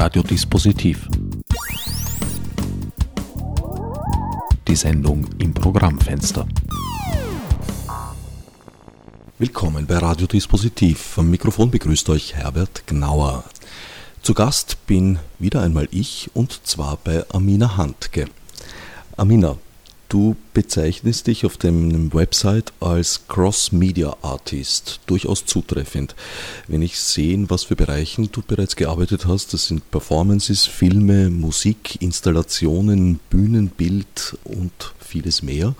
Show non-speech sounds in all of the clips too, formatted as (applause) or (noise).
Radiodispositiv. Die Sendung im Programmfenster. Willkommen bei Radiodispositiv. Am Mikrofon begrüßt euch Herbert Gnauer. Zu Gast bin wieder einmal ich und zwar bei Amina Handke. Amina, Du bezeichnest dich auf deinem Website als Cross-Media-Artist, durchaus zutreffend. Wenn ich sehe, was für Bereichen du bereits gearbeitet hast, das sind Performances, Filme, Musik, Installationen, Bühnenbild und vieles mehr.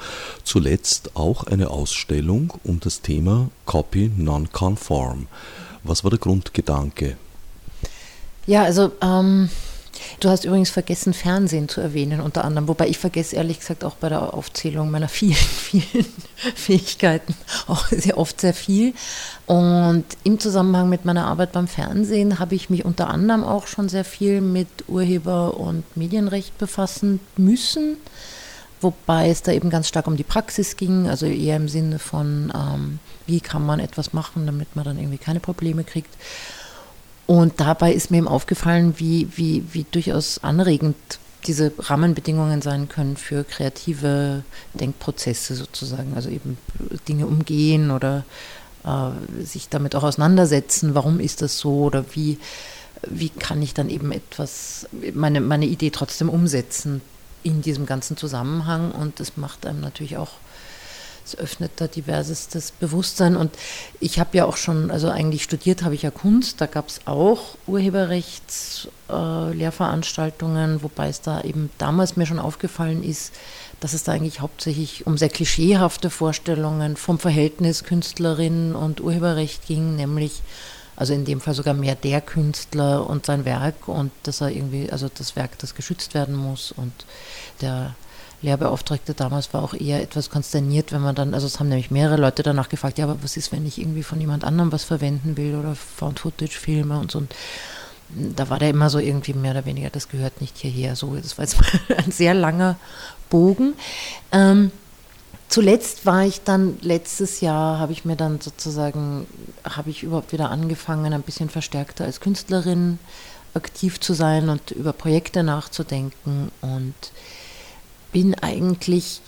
Zuletzt auch eine Ausstellung um das Thema Copy Non-Conform. Was war der Grundgedanke? Ja, also ähm, Du hast übrigens vergessen, Fernsehen zu erwähnen, unter anderem, wobei ich vergesse ehrlich gesagt auch bei der Aufzählung meiner vielen, (laughs) vielen Fähigkeiten auch sehr oft sehr viel. Und im Zusammenhang mit meiner Arbeit beim Fernsehen habe ich mich unter anderem auch schon sehr viel mit Urheber- und Medienrecht befassen müssen. Wobei es da eben ganz stark um die Praxis ging, also eher im Sinne von, ähm, wie kann man etwas machen, damit man dann irgendwie keine Probleme kriegt. Und dabei ist mir eben aufgefallen, wie, wie, wie durchaus anregend diese Rahmenbedingungen sein können für kreative Denkprozesse sozusagen, also eben Dinge umgehen oder äh, sich damit auch auseinandersetzen, warum ist das so oder wie, wie kann ich dann eben etwas, meine, meine Idee trotzdem umsetzen in diesem ganzen Zusammenhang? Und das macht einem natürlich auch es öffnet da diversestes Bewusstsein. Und ich habe ja auch schon, also eigentlich studiert habe ich ja Kunst, da gab es auch Urheberrechtslehrveranstaltungen, äh, wobei es da eben damals mir schon aufgefallen ist, dass es da eigentlich hauptsächlich um sehr klischeehafte Vorstellungen vom Verhältnis Künstlerin und Urheberrecht ging, nämlich also in dem Fall sogar mehr der Künstler und sein Werk und dass er irgendwie, also das Werk, das geschützt werden muss und der Lehrbeauftragte damals war auch eher etwas konsterniert, wenn man dann, also es haben nämlich mehrere Leute danach gefragt, ja, aber was ist, wenn ich irgendwie von jemand anderem was verwenden will oder Found-Footage-Filme und so. Und da war der immer so irgendwie mehr oder weniger, das gehört nicht hierher. So, das war jetzt mal (laughs) ein sehr langer Bogen. Ähm, zuletzt war ich dann, letztes Jahr habe ich mir dann sozusagen, habe ich überhaupt wieder angefangen, ein bisschen verstärkter als Künstlerin aktiv zu sein und über Projekte nachzudenken und bin eigentlich,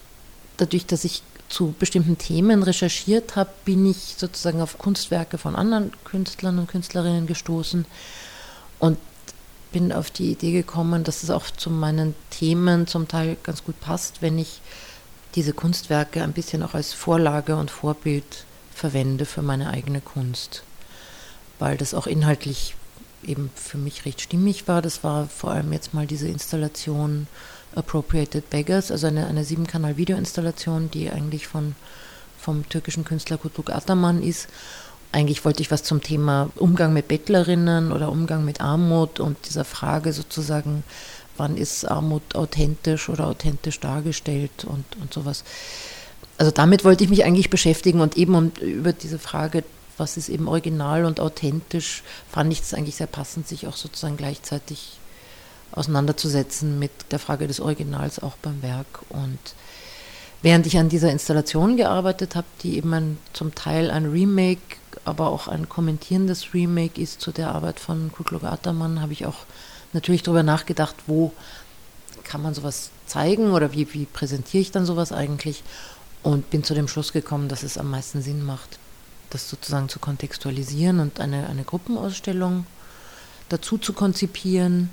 dadurch, dass ich zu bestimmten Themen recherchiert habe, bin ich sozusagen auf Kunstwerke von anderen Künstlern und Künstlerinnen gestoßen und bin auf die Idee gekommen, dass es auch zu meinen Themen zum Teil ganz gut passt, wenn ich diese Kunstwerke ein bisschen auch als Vorlage und Vorbild verwende für meine eigene Kunst, weil das auch inhaltlich eben für mich recht stimmig war. Das war vor allem jetzt mal diese Installation Appropriated Beggars, also eine, eine Siebenkanal-Videoinstallation, die eigentlich von, vom türkischen Künstler Kutluk Ataman ist. Eigentlich wollte ich was zum Thema Umgang mit Bettlerinnen oder Umgang mit Armut und dieser Frage sozusagen, wann ist Armut authentisch oder authentisch dargestellt und, und sowas. Also damit wollte ich mich eigentlich beschäftigen und eben um, über diese Frage, was ist eben original und authentisch, fand ich es eigentlich sehr passend, sich auch sozusagen gleichzeitig auseinanderzusetzen mit der Frage des Originals auch beim Werk. Und während ich an dieser Installation gearbeitet habe, die eben ein, zum Teil ein Remake, aber auch ein kommentierendes Remake ist zu der Arbeit von Kukluk Ataman, habe ich auch natürlich darüber nachgedacht, wo kann man sowas zeigen oder wie, wie präsentiere ich dann sowas eigentlich und bin zu dem Schluss gekommen, dass es am meisten Sinn macht, das sozusagen zu kontextualisieren und eine, eine Gruppenausstellung dazu zu konzipieren,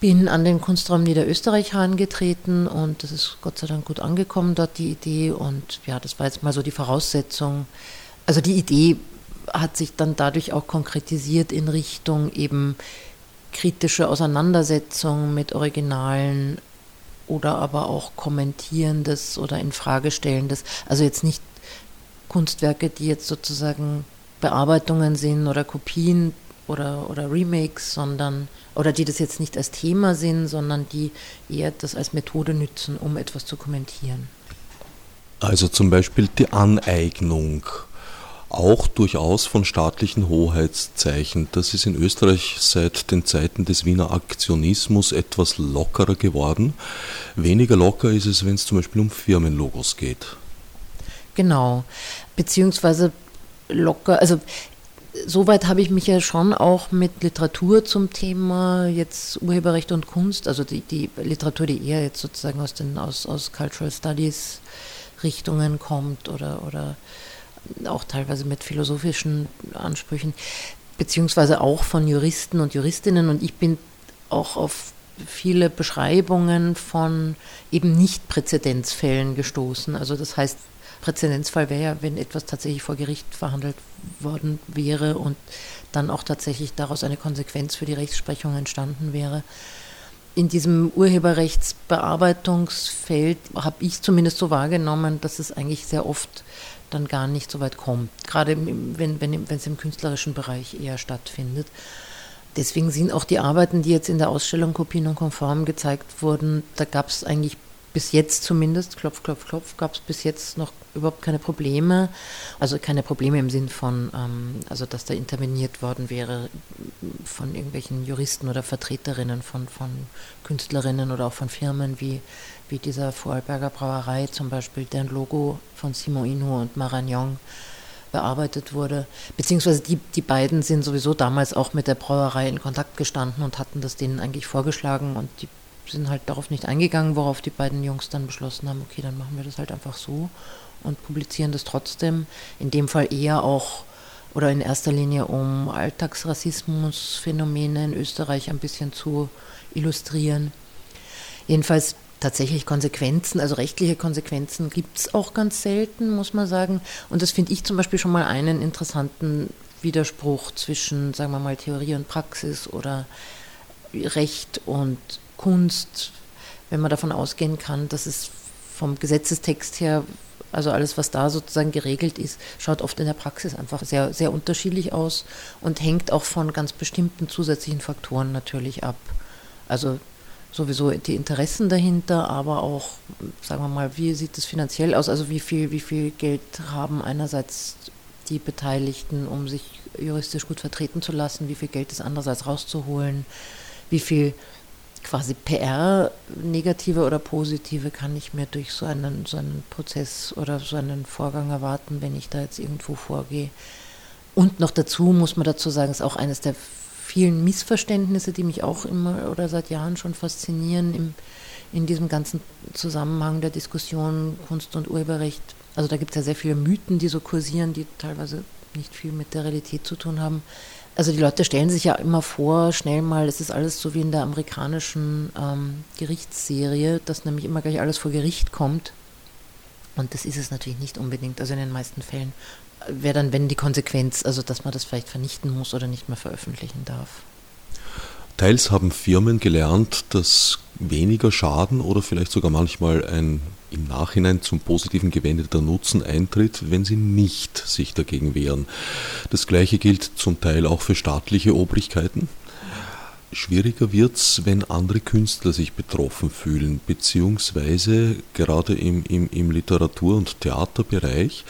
bin an den Kunstraum Niederösterreich herangetreten und das ist Gott sei Dank gut angekommen dort, die Idee. Und ja, das war jetzt mal so die Voraussetzung. Also die Idee hat sich dann dadurch auch konkretisiert in Richtung eben kritische Auseinandersetzung mit Originalen oder aber auch kommentierendes oder infragestellendes. Also jetzt nicht Kunstwerke, die jetzt sozusagen Bearbeitungen sind oder Kopien oder, oder Remakes, sondern oder die das jetzt nicht als Thema sind, sondern die eher das als Methode nützen, um etwas zu kommentieren. Also zum Beispiel die Aneignung, auch durchaus von staatlichen Hoheitszeichen. Das ist in Österreich seit den Zeiten des Wiener Aktionismus etwas lockerer geworden. Weniger locker ist es, wenn es zum Beispiel um Firmenlogos geht. Genau, beziehungsweise locker, also soweit habe ich mich ja schon auch mit Literatur zum Thema jetzt Urheberrecht und Kunst, also die, die Literatur, die eher jetzt sozusagen aus den aus, aus Cultural Studies Richtungen kommt oder, oder auch teilweise mit philosophischen Ansprüchen, beziehungsweise auch von Juristen und Juristinnen. Und ich bin auch auf viele Beschreibungen von eben nicht Präzedenzfällen gestoßen. Also das heißt, Präzedenzfall wäre ja, wenn etwas tatsächlich vor Gericht verhandelt worden wäre und dann auch tatsächlich daraus eine Konsequenz für die Rechtsprechung entstanden wäre. In diesem Urheberrechtsbearbeitungsfeld habe ich zumindest so wahrgenommen, dass es eigentlich sehr oft dann gar nicht so weit kommt, gerade wenn, wenn, wenn es im künstlerischen Bereich eher stattfindet. Deswegen sind auch die Arbeiten, die jetzt in der Ausstellung Kopien und Konform gezeigt wurden, da gab es eigentlich bis jetzt zumindest, klopf, klopf, klopf, gab es bis jetzt noch überhaupt keine Probleme. Also keine Probleme im Sinn von, ähm, also dass da interveniert worden wäre von irgendwelchen Juristen oder Vertreterinnen von, von Künstlerinnen oder auch von Firmen wie, wie dieser Vorarlberger Brauerei zum Beispiel, deren Logo von Simon Inho und Maragnon bearbeitet wurde. Beziehungsweise die, die beiden sind sowieso damals auch mit der Brauerei in Kontakt gestanden und hatten das denen eigentlich vorgeschlagen und die sind halt darauf nicht eingegangen, worauf die beiden Jungs dann beschlossen haben, okay, dann machen wir das halt einfach so und publizieren das trotzdem. In dem Fall eher auch oder in erster Linie um Alltagsrassismusphänomene in Österreich ein bisschen zu illustrieren. Jedenfalls tatsächlich Konsequenzen, also rechtliche Konsequenzen gibt es auch ganz selten, muss man sagen. Und das finde ich zum Beispiel schon mal einen interessanten Widerspruch zwischen, sagen wir mal, Theorie und Praxis oder Recht und Kunst, wenn man davon ausgehen kann, dass es vom Gesetzestext her, also alles, was da sozusagen geregelt ist, schaut oft in der Praxis einfach sehr, sehr unterschiedlich aus und hängt auch von ganz bestimmten zusätzlichen Faktoren natürlich ab. Also sowieso die Interessen dahinter, aber auch, sagen wir mal, wie sieht es finanziell aus? Also wie viel, wie viel Geld haben einerseits die Beteiligten, um sich juristisch gut vertreten zu lassen, wie viel Geld ist andererseits rauszuholen, wie viel quasi PR, negative oder positive, kann ich mir durch so einen, so einen Prozess oder so einen Vorgang erwarten, wenn ich da jetzt irgendwo vorgehe. Und noch dazu muss man dazu sagen, ist auch eines der vielen Missverständnisse, die mich auch immer oder seit Jahren schon faszinieren im, in diesem ganzen Zusammenhang der Diskussion Kunst und Urheberrecht. Also da gibt es ja sehr viele Mythen, die so kursieren, die teilweise nicht viel mit der Realität zu tun haben. Also die Leute stellen sich ja immer vor, schnell mal, es ist alles so wie in der amerikanischen ähm, Gerichtsserie, dass nämlich immer gleich alles vor Gericht kommt. Und das ist es natürlich nicht unbedingt, also in den meisten Fällen wäre dann, wenn die Konsequenz, also dass man das vielleicht vernichten muss oder nicht mehr veröffentlichen darf. Teils haben Firmen gelernt, dass weniger Schaden oder vielleicht sogar manchmal ein im Nachhinein zum Positiven gewendeter Nutzen eintritt, wenn sie nicht sich dagegen wehren. Das gleiche gilt zum Teil auch für staatliche Obrigkeiten. Schwieriger wird es, wenn andere Künstler sich betroffen fühlen, beziehungsweise gerade im, im, im Literatur- und Theaterbereich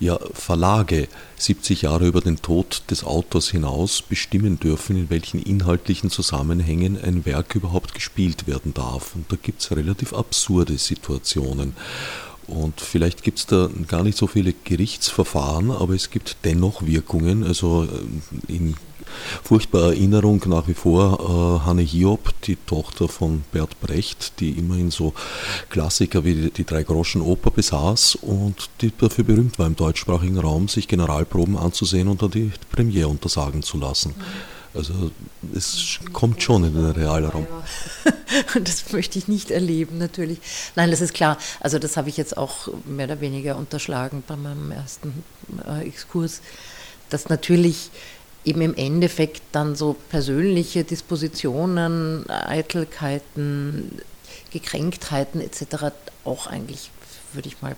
ja Verlage 70 Jahre über den Tod des Autors hinaus bestimmen dürfen, in welchen inhaltlichen Zusammenhängen ein Werk überhaupt gespielt werden darf. Und da gibt es relativ absurde Situationen. Und vielleicht gibt es da gar nicht so viele Gerichtsverfahren, aber es gibt dennoch Wirkungen. Also äh, in furchtbare Erinnerung nach wie vor äh, Hanne Hiob, die Tochter von Bert Brecht, die immerhin so Klassiker wie die, die Drei-Groschen-Oper besaß und die dafür berühmt war im deutschsprachigen Raum, sich Generalproben anzusehen und dann die Premiere untersagen zu lassen. Also es kommt schon in den Realraum. (laughs) Und das möchte ich nicht erleben, natürlich. Nein, das ist klar. Also das habe ich jetzt auch mehr oder weniger unterschlagen bei meinem ersten äh, Exkurs, dass natürlich eben im Endeffekt dann so persönliche Dispositionen, Eitelkeiten, Gekränktheiten etc. auch eigentlich, würde ich mal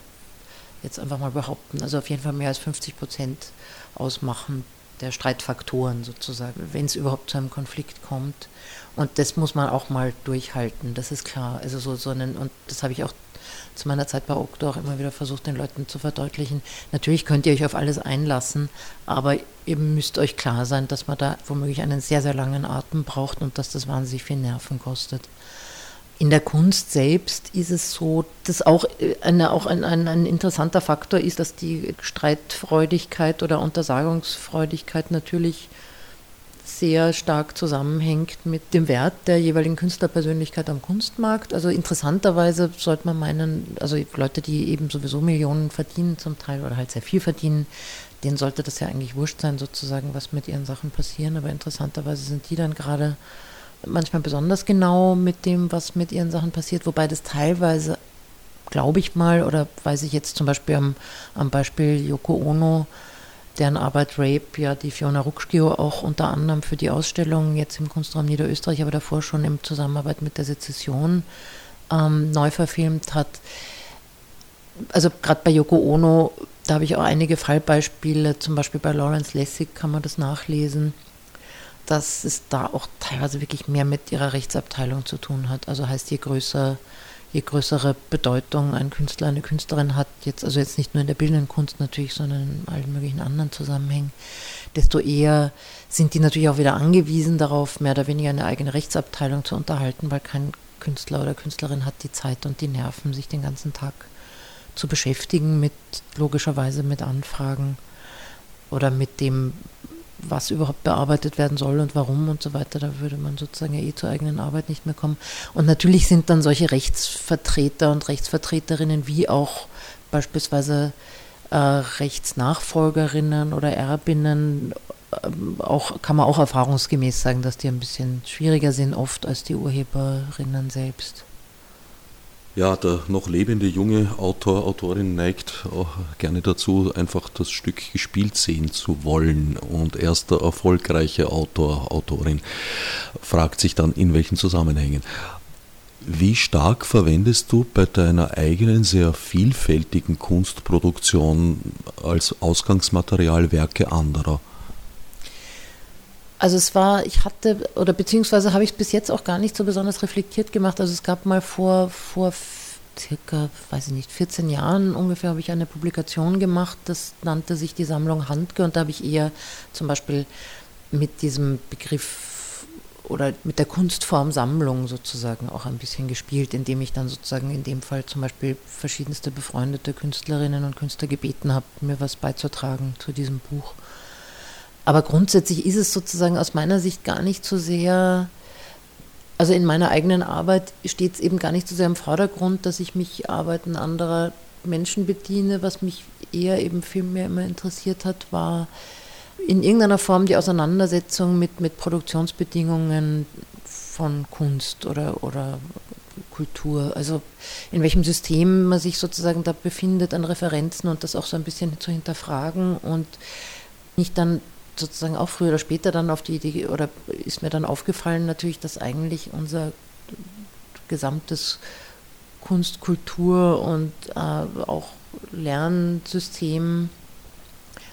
jetzt einfach mal behaupten, also auf jeden Fall mehr als 50 Prozent ausmachen der Streitfaktoren sozusagen, wenn es überhaupt zu einem Konflikt kommt. Und das muss man auch mal durchhalten, das ist klar. Also so, so einen, und das habe ich auch zu meiner Zeit bei Okto auch immer wieder versucht, den Leuten zu verdeutlichen. Natürlich könnt ihr euch auf alles einlassen, aber ihr müsst euch klar sein, dass man da womöglich einen sehr, sehr langen Atem braucht und dass das wahnsinnig viel Nerven kostet. In der Kunst selbst ist es so, dass auch, äh, eine, auch ein, ein, ein, interessanter Faktor ist, dass die Streitfreudigkeit oder Untersagungsfreudigkeit natürlich sehr stark zusammenhängt mit dem Wert der jeweiligen Künstlerpersönlichkeit am Kunstmarkt. Also interessanterweise sollte man meinen, also Leute, die eben sowieso Millionen verdienen zum Teil oder halt sehr viel verdienen, denen sollte das ja eigentlich wurscht sein, sozusagen, was mit ihren Sachen passieren. Aber interessanterweise sind die dann gerade manchmal besonders genau mit dem, was mit ihren Sachen passiert, wobei das teilweise, glaube ich mal, oder weiß ich jetzt zum Beispiel am, am Beispiel Yoko Ono, deren Arbeit Rape ja die Fiona Ruckschio auch unter anderem für die Ausstellung jetzt im Kunstraum Niederösterreich, aber davor schon in Zusammenarbeit mit der Sezession ähm, neu verfilmt hat. Also gerade bei Yoko Ono, da habe ich auch einige Fallbeispiele, zum Beispiel bei Lawrence Lessig kann man das nachlesen dass es da auch teilweise wirklich mehr mit ihrer Rechtsabteilung zu tun hat. Also heißt, je größer, je größere Bedeutung ein Künstler, eine Künstlerin hat, jetzt also jetzt nicht nur in der bildenden Kunst natürlich, sondern in allen möglichen anderen Zusammenhängen, desto eher sind die natürlich auch wieder angewiesen darauf, mehr oder weniger eine eigene Rechtsabteilung zu unterhalten, weil kein Künstler oder Künstlerin hat die Zeit und die Nerven, sich den ganzen Tag zu beschäftigen mit logischerweise mit Anfragen oder mit dem was überhaupt bearbeitet werden soll und warum und so weiter. Da würde man sozusagen ja eh zur eigenen Arbeit nicht mehr kommen. Und natürlich sind dann solche Rechtsvertreter und Rechtsvertreterinnen wie auch beispielsweise äh, Rechtsnachfolgerinnen oder Erbinnen äh, auch, kann man auch erfahrungsgemäß sagen, dass die ein bisschen schwieriger sind oft als die Urheberinnen selbst. Ja, der noch lebende junge Autor, Autorin neigt auch gerne dazu, einfach das Stück gespielt sehen zu wollen. Und erst der erfolgreiche Autor, Autorin fragt sich dann, in welchen Zusammenhängen. Wie stark verwendest du bei deiner eigenen sehr vielfältigen Kunstproduktion als Ausgangsmaterial Werke anderer? Also es war, ich hatte, oder beziehungsweise habe ich es bis jetzt auch gar nicht so besonders reflektiert gemacht. Also es gab mal vor, vor circa, weiß ich nicht, 14 Jahren ungefähr habe ich eine Publikation gemacht, das nannte sich die Sammlung Handke und da habe ich eher zum Beispiel mit diesem Begriff oder mit der Kunstform Sammlung sozusagen auch ein bisschen gespielt, indem ich dann sozusagen in dem Fall zum Beispiel verschiedenste befreundete Künstlerinnen und Künstler gebeten habe, mir was beizutragen zu diesem Buch. Aber grundsätzlich ist es sozusagen aus meiner Sicht gar nicht so sehr, also in meiner eigenen Arbeit steht es eben gar nicht so sehr im Vordergrund, dass ich mich Arbeiten anderer Menschen bediene. Was mich eher eben viel mehr immer interessiert hat, war in irgendeiner Form die Auseinandersetzung mit, mit Produktionsbedingungen von Kunst oder, oder Kultur. Also in welchem System man sich sozusagen da befindet an Referenzen und das auch so ein bisschen zu hinterfragen und nicht dann sozusagen auch früher oder später dann auf die Idee, oder ist mir dann aufgefallen natürlich, dass eigentlich unser gesamtes Kunst, Kultur und äh, auch Lernsystem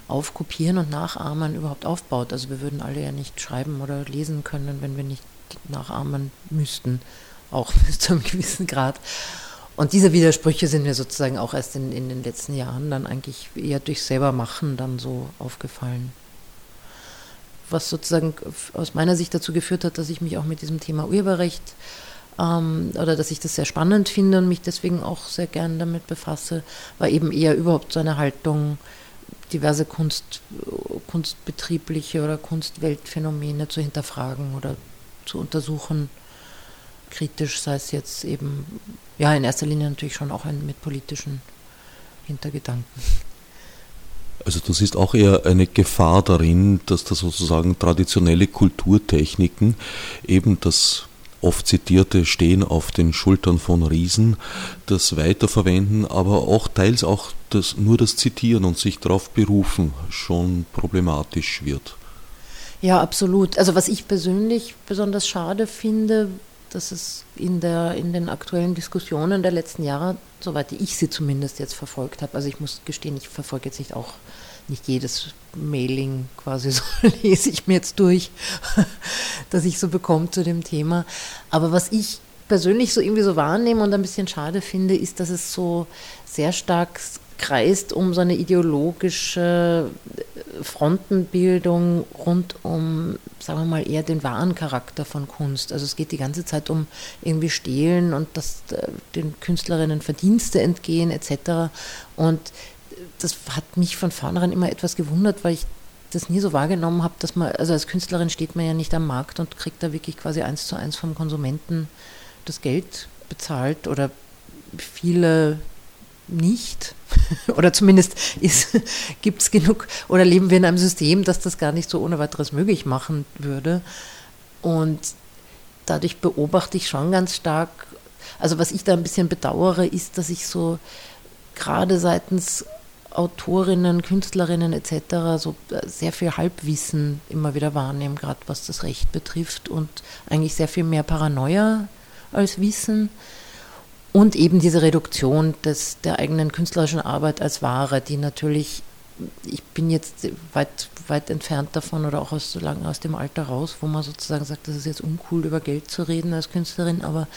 auf Kopieren und Nachahmen überhaupt aufbaut. Also wir würden alle ja nicht schreiben oder lesen können, wenn wir nicht nachahmen müssten, auch (laughs) bis zu einem gewissen Grad. Und diese Widersprüche sind mir sozusagen auch erst in, in den letzten Jahren dann eigentlich eher durch selber Machen dann so aufgefallen was sozusagen aus meiner Sicht dazu geführt hat, dass ich mich auch mit diesem Thema Urheberrecht ähm, oder dass ich das sehr spannend finde und mich deswegen auch sehr gern damit befasse, war eben eher überhaupt so eine Haltung, diverse Kunst, kunstbetriebliche oder Kunstweltphänomene zu hinterfragen oder zu untersuchen, kritisch, sei es jetzt eben, ja, in erster Linie natürlich schon auch mit politischen Hintergedanken. Also du siehst auch eher eine Gefahr darin, dass da sozusagen traditionelle Kulturtechniken, eben das oft zitierte Stehen auf den Schultern von Riesen, das weiterverwenden, aber auch teils auch das, nur das Zitieren und sich darauf berufen schon problematisch wird. Ja, absolut. Also was ich persönlich besonders schade finde, dass es in, der, in den aktuellen Diskussionen der letzten Jahre, soweit ich sie zumindest jetzt verfolgt habe, also ich muss gestehen, ich verfolge jetzt nicht auch nicht jedes Mailing quasi (laughs) so lese ich mir jetzt durch, (laughs) das ich so bekomme zu dem Thema. Aber was ich persönlich so irgendwie so wahrnehme und ein bisschen schade finde, ist, dass es so sehr stark kreist um so eine ideologische Frontenbildung rund um, sagen wir mal, eher den wahren Charakter von Kunst. Also es geht die ganze Zeit um irgendwie Stehlen und dass äh, den Künstlerinnen Verdienste entgehen etc. Und das hat mich von vornherein immer etwas gewundert, weil ich das nie so wahrgenommen habe, dass man, also als Künstlerin steht man ja nicht am Markt und kriegt da wirklich quasi eins zu eins vom Konsumenten das Geld bezahlt oder viele nicht. (laughs) oder zumindest (laughs) gibt es genug, oder leben wir in einem System, das das gar nicht so ohne weiteres möglich machen würde. Und dadurch beobachte ich schon ganz stark, also was ich da ein bisschen bedauere, ist, dass ich so gerade seitens Autorinnen, Künstlerinnen etc. so äh, sehr viel Halbwissen immer wieder wahrnehme, gerade was das Recht betrifft und eigentlich sehr viel mehr Paranoia als Wissen. Und eben diese Reduktion des, der eigenen künstlerischen Arbeit als Ware, die natürlich, ich bin jetzt weit, weit entfernt davon oder auch aus, so lange aus dem Alter raus, wo man sozusagen sagt, das ist jetzt uncool, über Geld zu reden als Künstlerin, aber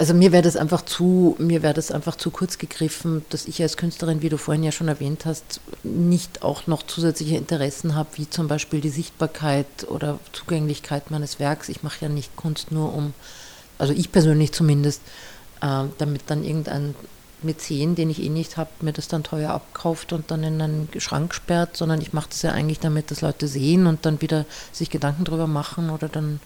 also mir wäre das einfach zu, mir wäre das einfach zu kurz gegriffen, dass ich als Künstlerin, wie du vorhin ja schon erwähnt hast, nicht auch noch zusätzliche Interessen habe, wie zum Beispiel die Sichtbarkeit oder Zugänglichkeit meines Werks. Ich mache ja nicht Kunst nur um, also ich persönlich zumindest, äh, damit dann irgendein Mäzen, den ich eh nicht habe, mir das dann teuer abkauft und dann in einen Schrank sperrt, sondern ich mache das ja eigentlich damit, dass Leute sehen und dann wieder sich Gedanken drüber machen oder dann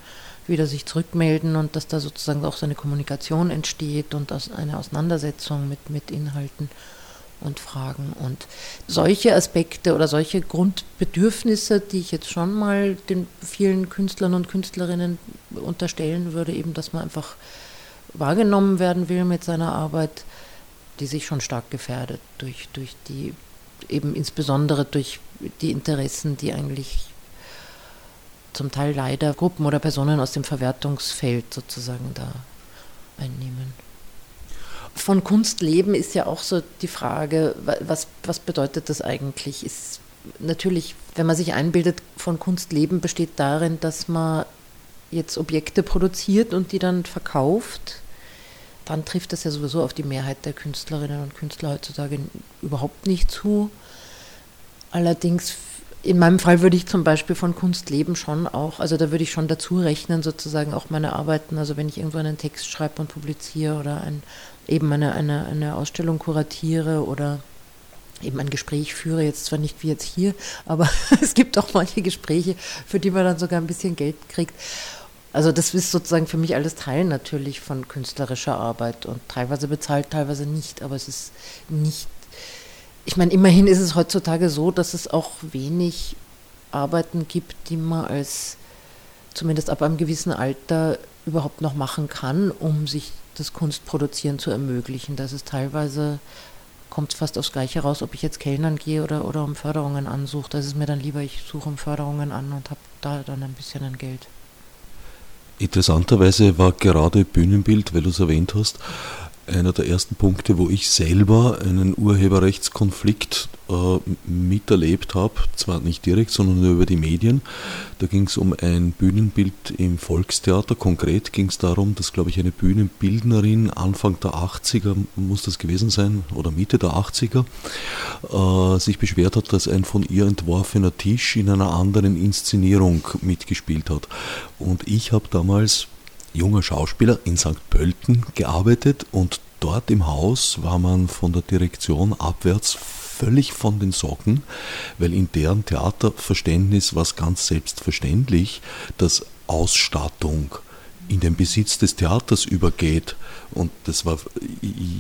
wieder sich zurückmelden und dass da sozusagen auch so eine Kommunikation entsteht und eine Auseinandersetzung mit, mit Inhalten und Fragen. Und solche Aspekte oder solche Grundbedürfnisse, die ich jetzt schon mal den vielen Künstlern und Künstlerinnen unterstellen würde, eben, dass man einfach wahrgenommen werden will mit seiner Arbeit, die sich schon stark gefährdet durch, durch die, eben insbesondere durch die Interessen, die eigentlich zum Teil leider Gruppen oder Personen aus dem Verwertungsfeld sozusagen da einnehmen. Von Kunst leben ist ja auch so die Frage, was, was bedeutet das eigentlich? Ist natürlich, wenn man sich einbildet, von Kunst leben besteht darin, dass man jetzt Objekte produziert und die dann verkauft dann trifft das ja sowieso auf die Mehrheit der Künstlerinnen und Künstler heutzutage überhaupt nicht zu. Allerdings, in meinem Fall würde ich zum Beispiel von Kunst leben schon auch, also da würde ich schon dazu rechnen, sozusagen auch meine Arbeiten, also wenn ich irgendwo einen Text schreibe und publiziere oder ein, eben eine, eine, eine Ausstellung kuratiere oder eben ein Gespräch führe, jetzt zwar nicht wie jetzt hier, aber (laughs) es gibt auch manche Gespräche, für die man dann sogar ein bisschen Geld kriegt. Also das ist sozusagen für mich alles Teil natürlich von künstlerischer Arbeit und teilweise bezahlt, teilweise nicht, aber es ist nicht, ich meine, immerhin ist es heutzutage so, dass es auch wenig Arbeiten gibt, die man als zumindest ab einem gewissen Alter überhaupt noch machen kann, um sich das Kunstproduzieren zu ermöglichen. Das ist teilweise kommt fast aufs Gleiche raus, ob ich jetzt Kellnern gehe oder, oder um Förderungen ansuche. Das ist mir dann lieber, ich suche um Förderungen an und habe da dann ein bisschen ein Geld. Interessanterweise war gerade Bühnenbild, weil du es erwähnt hast, einer der ersten Punkte, wo ich selber einen Urheberrechtskonflikt äh, miterlebt habe, zwar nicht direkt, sondern nur über die Medien. Da ging es um ein Bühnenbild im Volkstheater. Konkret ging es darum, dass, glaube ich, eine Bühnenbildnerin Anfang der 80er, muss das gewesen sein, oder Mitte der 80er, äh, sich beschwert hat, dass ein von ihr entworfener Tisch in einer anderen Inszenierung mitgespielt hat. Und ich habe damals junger Schauspieler in St. Pölten gearbeitet und dort im Haus war man von der Direktion abwärts völlig von den Socken, weil in deren Theaterverständnis war es ganz selbstverständlich, dass Ausstattung in den Besitz des Theaters übergeht. Und das war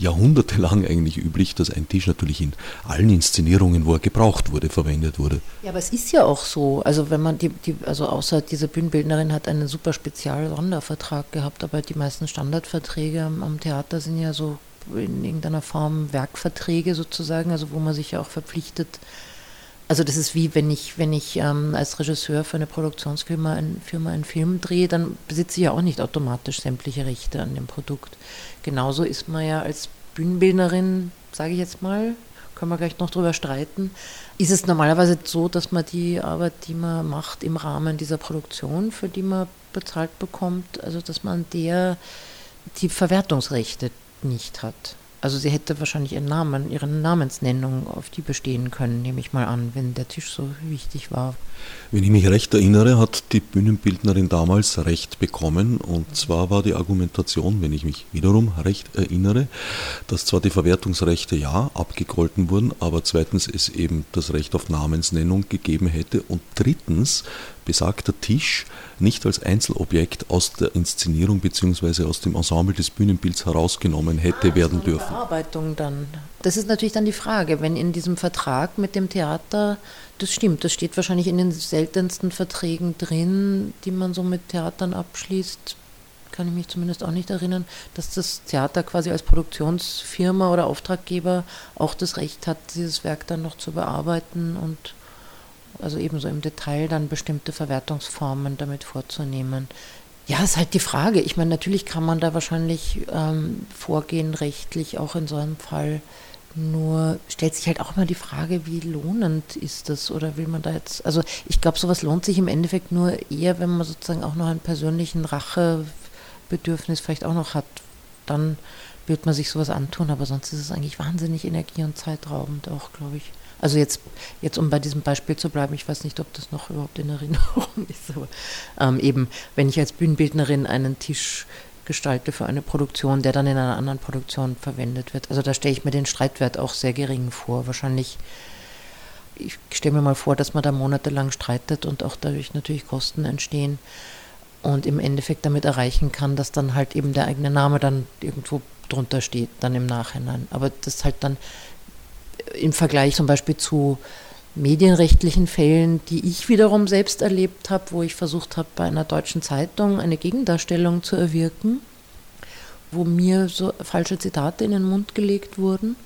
jahrhundertelang eigentlich üblich, dass ein Tisch natürlich in allen Inszenierungen, wo er gebraucht wurde, verwendet wurde. Ja, aber es ist ja auch so. Also wenn man die, die also außer diese Bühnenbildnerin hat einen super Spezial-Sondervertrag gehabt, aber die meisten Standardverträge am, am Theater sind ja so in irgendeiner Form Werkverträge sozusagen, also wo man sich ja auch verpflichtet, also das ist wie wenn ich, wenn ich ähm, als Regisseur für eine Produktionsfirma ein, Firma einen Film drehe, dann besitze ich ja auch nicht automatisch sämtliche Rechte an dem Produkt. Genauso ist man ja als Bühnenbildnerin, sage ich jetzt mal, können wir gleich noch drüber streiten, ist es normalerweise so, dass man die Arbeit, die man macht im Rahmen dieser Produktion, für die man bezahlt bekommt, also dass man der die Verwertungsrechte nicht hat. Also sie hätte wahrscheinlich ihren Namen, ihre Namensnennung auf die bestehen können, nehme ich mal an, wenn der Tisch so wichtig war. Wenn ich mich recht erinnere, hat die Bühnenbildnerin damals Recht bekommen. Und zwar war die Argumentation, wenn ich mich wiederum recht erinnere, dass zwar die Verwertungsrechte ja abgegolten wurden, aber zweitens es eben das Recht auf Namensnennung gegeben hätte und drittens besagter Tisch nicht als Einzelobjekt aus der Inszenierung bzw. aus dem Ensemble des Bühnenbilds herausgenommen hätte ah, werden dürfen. Bearbeitung dann. Das ist natürlich dann die Frage, wenn in diesem Vertrag mit dem Theater, das stimmt, das steht wahrscheinlich in den seltensten Verträgen drin, die man so mit Theatern abschließt, kann ich mich zumindest auch nicht erinnern, dass das Theater quasi als Produktionsfirma oder Auftraggeber auch das Recht hat, dieses Werk dann noch zu bearbeiten und also ebenso im Detail dann bestimmte Verwertungsformen damit vorzunehmen. Ja, ist halt die Frage. Ich meine, natürlich kann man da wahrscheinlich ähm, vorgehen rechtlich, auch in so einem Fall. Nur stellt sich halt auch immer die Frage, wie lohnend ist das oder will man da jetzt, also ich glaube, sowas lohnt sich im Endeffekt nur eher, wenn man sozusagen auch noch einen persönlichen Rachebedürfnis vielleicht auch noch hat. Dann wird man sich sowas antun, aber sonst ist es eigentlich wahnsinnig energie- und zeitraubend auch, glaube ich. Also jetzt, jetzt um bei diesem Beispiel zu bleiben, ich weiß nicht, ob das noch überhaupt in Erinnerung (laughs) ist, aber ähm, eben, wenn ich als Bühnenbildnerin einen Tisch gestalte für eine Produktion, der dann in einer anderen Produktion verwendet wird. Also da stelle ich mir den Streitwert auch sehr gering vor. Wahrscheinlich, ich stelle mir mal vor, dass man da monatelang streitet und auch dadurch natürlich Kosten entstehen und im Endeffekt damit erreichen kann, dass dann halt eben der eigene Name dann irgendwo drunter steht, dann im Nachhinein. Aber das halt dann im Vergleich zum Beispiel zu medienrechtlichen Fällen, die ich wiederum selbst erlebt habe, wo ich versucht habe, bei einer deutschen Zeitung eine Gegendarstellung zu erwirken, wo mir so falsche Zitate in den Mund gelegt wurden.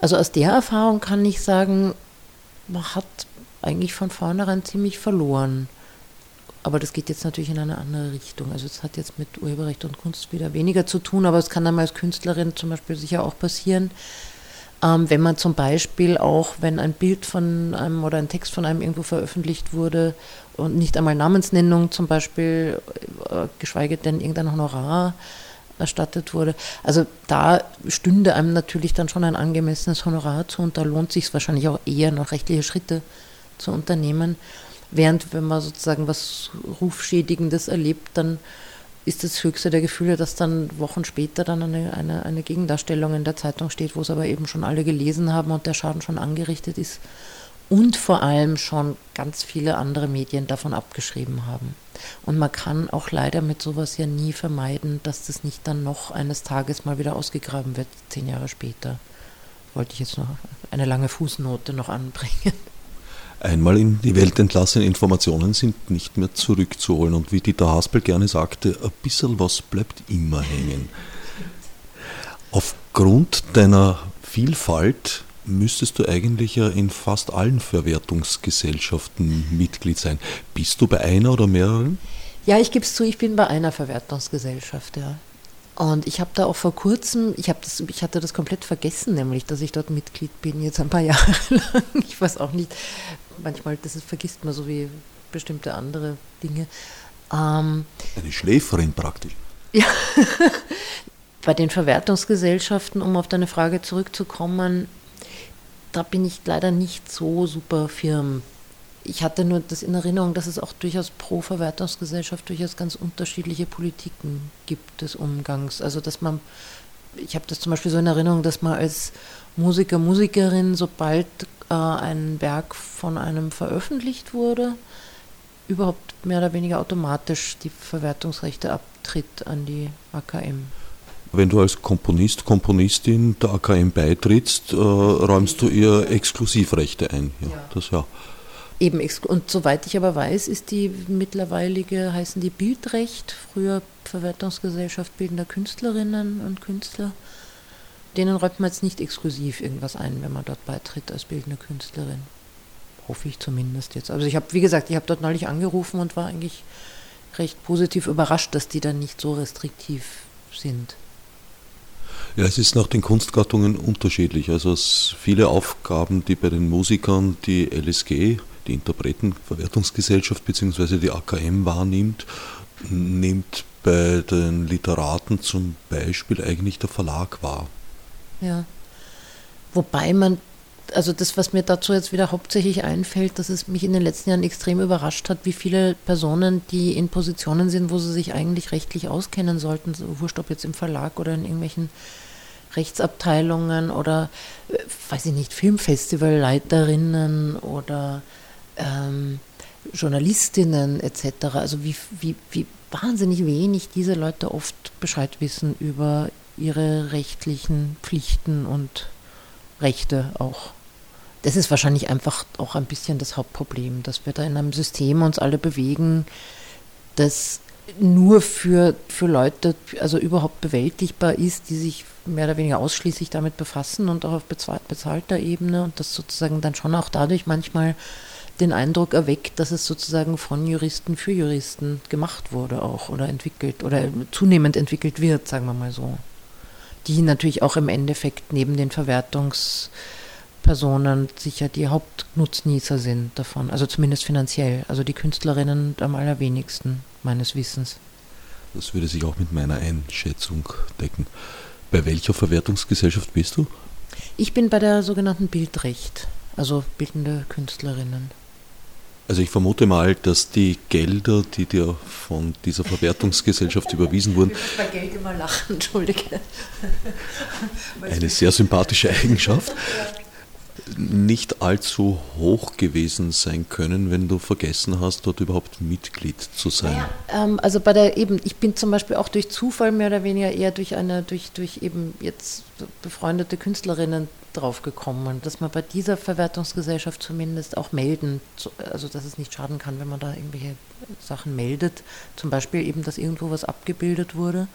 Also aus der Erfahrung kann ich sagen, man hat eigentlich von vornherein ziemlich verloren. Aber das geht jetzt natürlich in eine andere Richtung. Also es hat jetzt mit Urheberrecht und Kunst wieder weniger zu tun, aber es kann dann als Künstlerin zum Beispiel sicher auch passieren, ähm, wenn man zum Beispiel auch, wenn ein Bild von einem oder ein Text von einem irgendwo veröffentlicht wurde und nicht einmal Namensnennung zum Beispiel, äh, geschweige denn irgendein Honorar erstattet wurde. Also da stünde einem natürlich dann schon ein angemessenes Honorar zu und da lohnt sich wahrscheinlich auch eher noch rechtliche Schritte zu unternehmen. Während wenn man sozusagen was Rufschädigendes erlebt, dann ist das höchste der Gefühle, dass dann Wochen später dann eine, eine, eine Gegendarstellung in der Zeitung steht, wo es aber eben schon alle gelesen haben und der Schaden schon angerichtet ist und vor allem schon ganz viele andere Medien davon abgeschrieben haben. Und man kann auch leider mit sowas ja nie vermeiden, dass das nicht dann noch eines Tages mal wieder ausgegraben wird, zehn Jahre später. Wollte ich jetzt noch eine lange Fußnote noch anbringen einmal in die Welt entlassene Informationen sind nicht mehr zurückzuholen. Und wie Dieter Haspel gerne sagte, ein bisschen was bleibt immer hängen. Aufgrund deiner Vielfalt müsstest du eigentlich ja in fast allen Verwertungsgesellschaften Mitglied sein. Bist du bei einer oder mehreren? Ja, ich gebe es zu, ich bin bei einer Verwertungsgesellschaft, ja. Und ich habe da auch vor kurzem, ich, das, ich hatte das komplett vergessen, nämlich, dass ich dort Mitglied bin, jetzt ein paar (laughs) Jahre lang. Ich weiß auch nicht, manchmal, das vergisst man so wie bestimmte andere Dinge. Ähm, Eine Schläferin praktisch. Ja. (laughs) Bei den Verwertungsgesellschaften, um auf deine Frage zurückzukommen, da bin ich leider nicht so super firm. Ich hatte nur das in Erinnerung, dass es auch durchaus pro Verwertungsgesellschaft durchaus ganz unterschiedliche Politiken gibt des Umgangs. Also dass man, ich habe das zum Beispiel so in Erinnerung, dass man als Musiker, Musikerin, sobald äh, ein Werk von einem veröffentlicht wurde, überhaupt mehr oder weniger automatisch die Verwertungsrechte abtritt an die AKM. Wenn du als Komponist, Komponistin der AKM beitrittst, äh, räumst du ihr Exklusivrechte ein. Ja, ja. Das ja. Eben, und soweit ich aber weiß, ist die mittlerweilige, heißen die Bildrecht, früher Verwertungsgesellschaft bildender Künstlerinnen und Künstler, denen räumt man jetzt nicht exklusiv irgendwas ein, wenn man dort beitritt als bildende Künstlerin. Hoffe ich zumindest jetzt. Also ich habe, wie gesagt, ich habe dort neulich angerufen und war eigentlich recht positiv überrascht, dass die dann nicht so restriktiv sind. Ja, es ist nach den Kunstgattungen unterschiedlich. Also viele Aufgaben, die bei den Musikern die LSG, die Interpretenverwertungsgesellschaft bzw. die AKM wahrnimmt, nimmt bei den Literaten zum Beispiel eigentlich der Verlag wahr. Ja. Wobei man, also das, was mir dazu jetzt wieder hauptsächlich einfällt, dass es mich in den letzten Jahren extrem überrascht hat, wie viele Personen, die in Positionen sind, wo sie sich eigentlich rechtlich auskennen sollten, so wurscht ob jetzt im Verlag oder in irgendwelchen Rechtsabteilungen oder, äh, weiß ich nicht, Filmfestivalleiterinnen oder ähm, Journalistinnen etc. Also wie, wie, wie wahnsinnig wenig diese Leute oft Bescheid wissen über ihre rechtlichen Pflichten und Rechte auch. Das ist wahrscheinlich einfach auch ein bisschen das Hauptproblem, dass wir da in einem System uns alle bewegen, das nur für, für Leute also überhaupt bewältigbar ist, die sich mehr oder weniger ausschließlich damit befassen und auch auf bezahlter Ebene und das sozusagen dann schon auch dadurch manchmal den Eindruck erweckt, dass es sozusagen von Juristen für Juristen gemacht wurde auch oder entwickelt oder zunehmend entwickelt wird, sagen wir mal so. Die natürlich auch im Endeffekt neben den Verwertungspersonen sicher die Hauptnutznießer sind davon, also zumindest finanziell. Also die Künstlerinnen am allerwenigsten, meines Wissens. Das würde sich auch mit meiner Einschätzung decken. Bei welcher Verwertungsgesellschaft bist du? Ich bin bei der sogenannten Bildrecht, also bildende Künstlerinnen. Also ich vermute mal, dass die Gelder, die dir von dieser Verwertungsgesellschaft überwiesen wurden, ich bei Geld immer lachen, entschuldige. Eine sehr sympathische Eigenschaft nicht allzu hoch gewesen sein können, wenn du vergessen hast, dort überhaupt Mitglied zu sein. Ja, ähm, also bei der eben, ich bin zum Beispiel auch durch Zufall mehr oder weniger eher durch eine, durch, durch eben jetzt befreundete Künstlerinnen draufgekommen, dass man bei dieser Verwertungsgesellschaft zumindest auch melden, also dass es nicht schaden kann, wenn man da irgendwelche Sachen meldet, zum Beispiel eben, dass irgendwo was abgebildet wurde.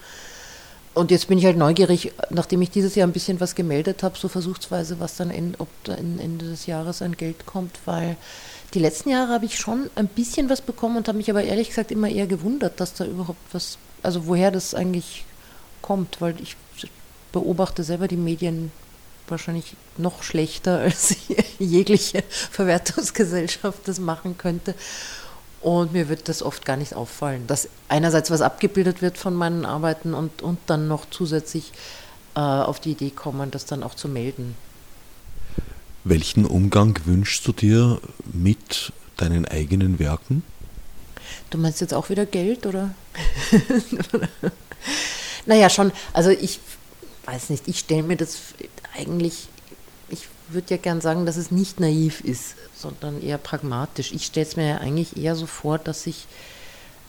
Und jetzt bin ich halt neugierig, nachdem ich dieses Jahr ein bisschen was gemeldet habe, so versuchsweise, was dann, in, ob da Ende des Jahres an Geld kommt, weil die letzten Jahre habe ich schon ein bisschen was bekommen und habe mich aber ehrlich gesagt immer eher gewundert, dass da überhaupt was, also woher das eigentlich kommt, weil ich beobachte selber die Medien wahrscheinlich noch schlechter, (laughs) als jegliche Verwertungsgesellschaft das machen könnte. Und mir wird das oft gar nicht auffallen, dass einerseits was abgebildet wird von meinen Arbeiten und, und dann noch zusätzlich äh, auf die Idee kommen, das dann auch zu melden. Welchen Umgang wünschst du dir mit deinen eigenen Werken? Du meinst jetzt auch wieder Geld, oder? (laughs) naja, schon. Also ich weiß nicht, ich stelle mir das eigentlich würde ja gern sagen, dass es nicht naiv ist, sondern eher pragmatisch. Ich stelle es mir ja eigentlich eher so vor, dass ich,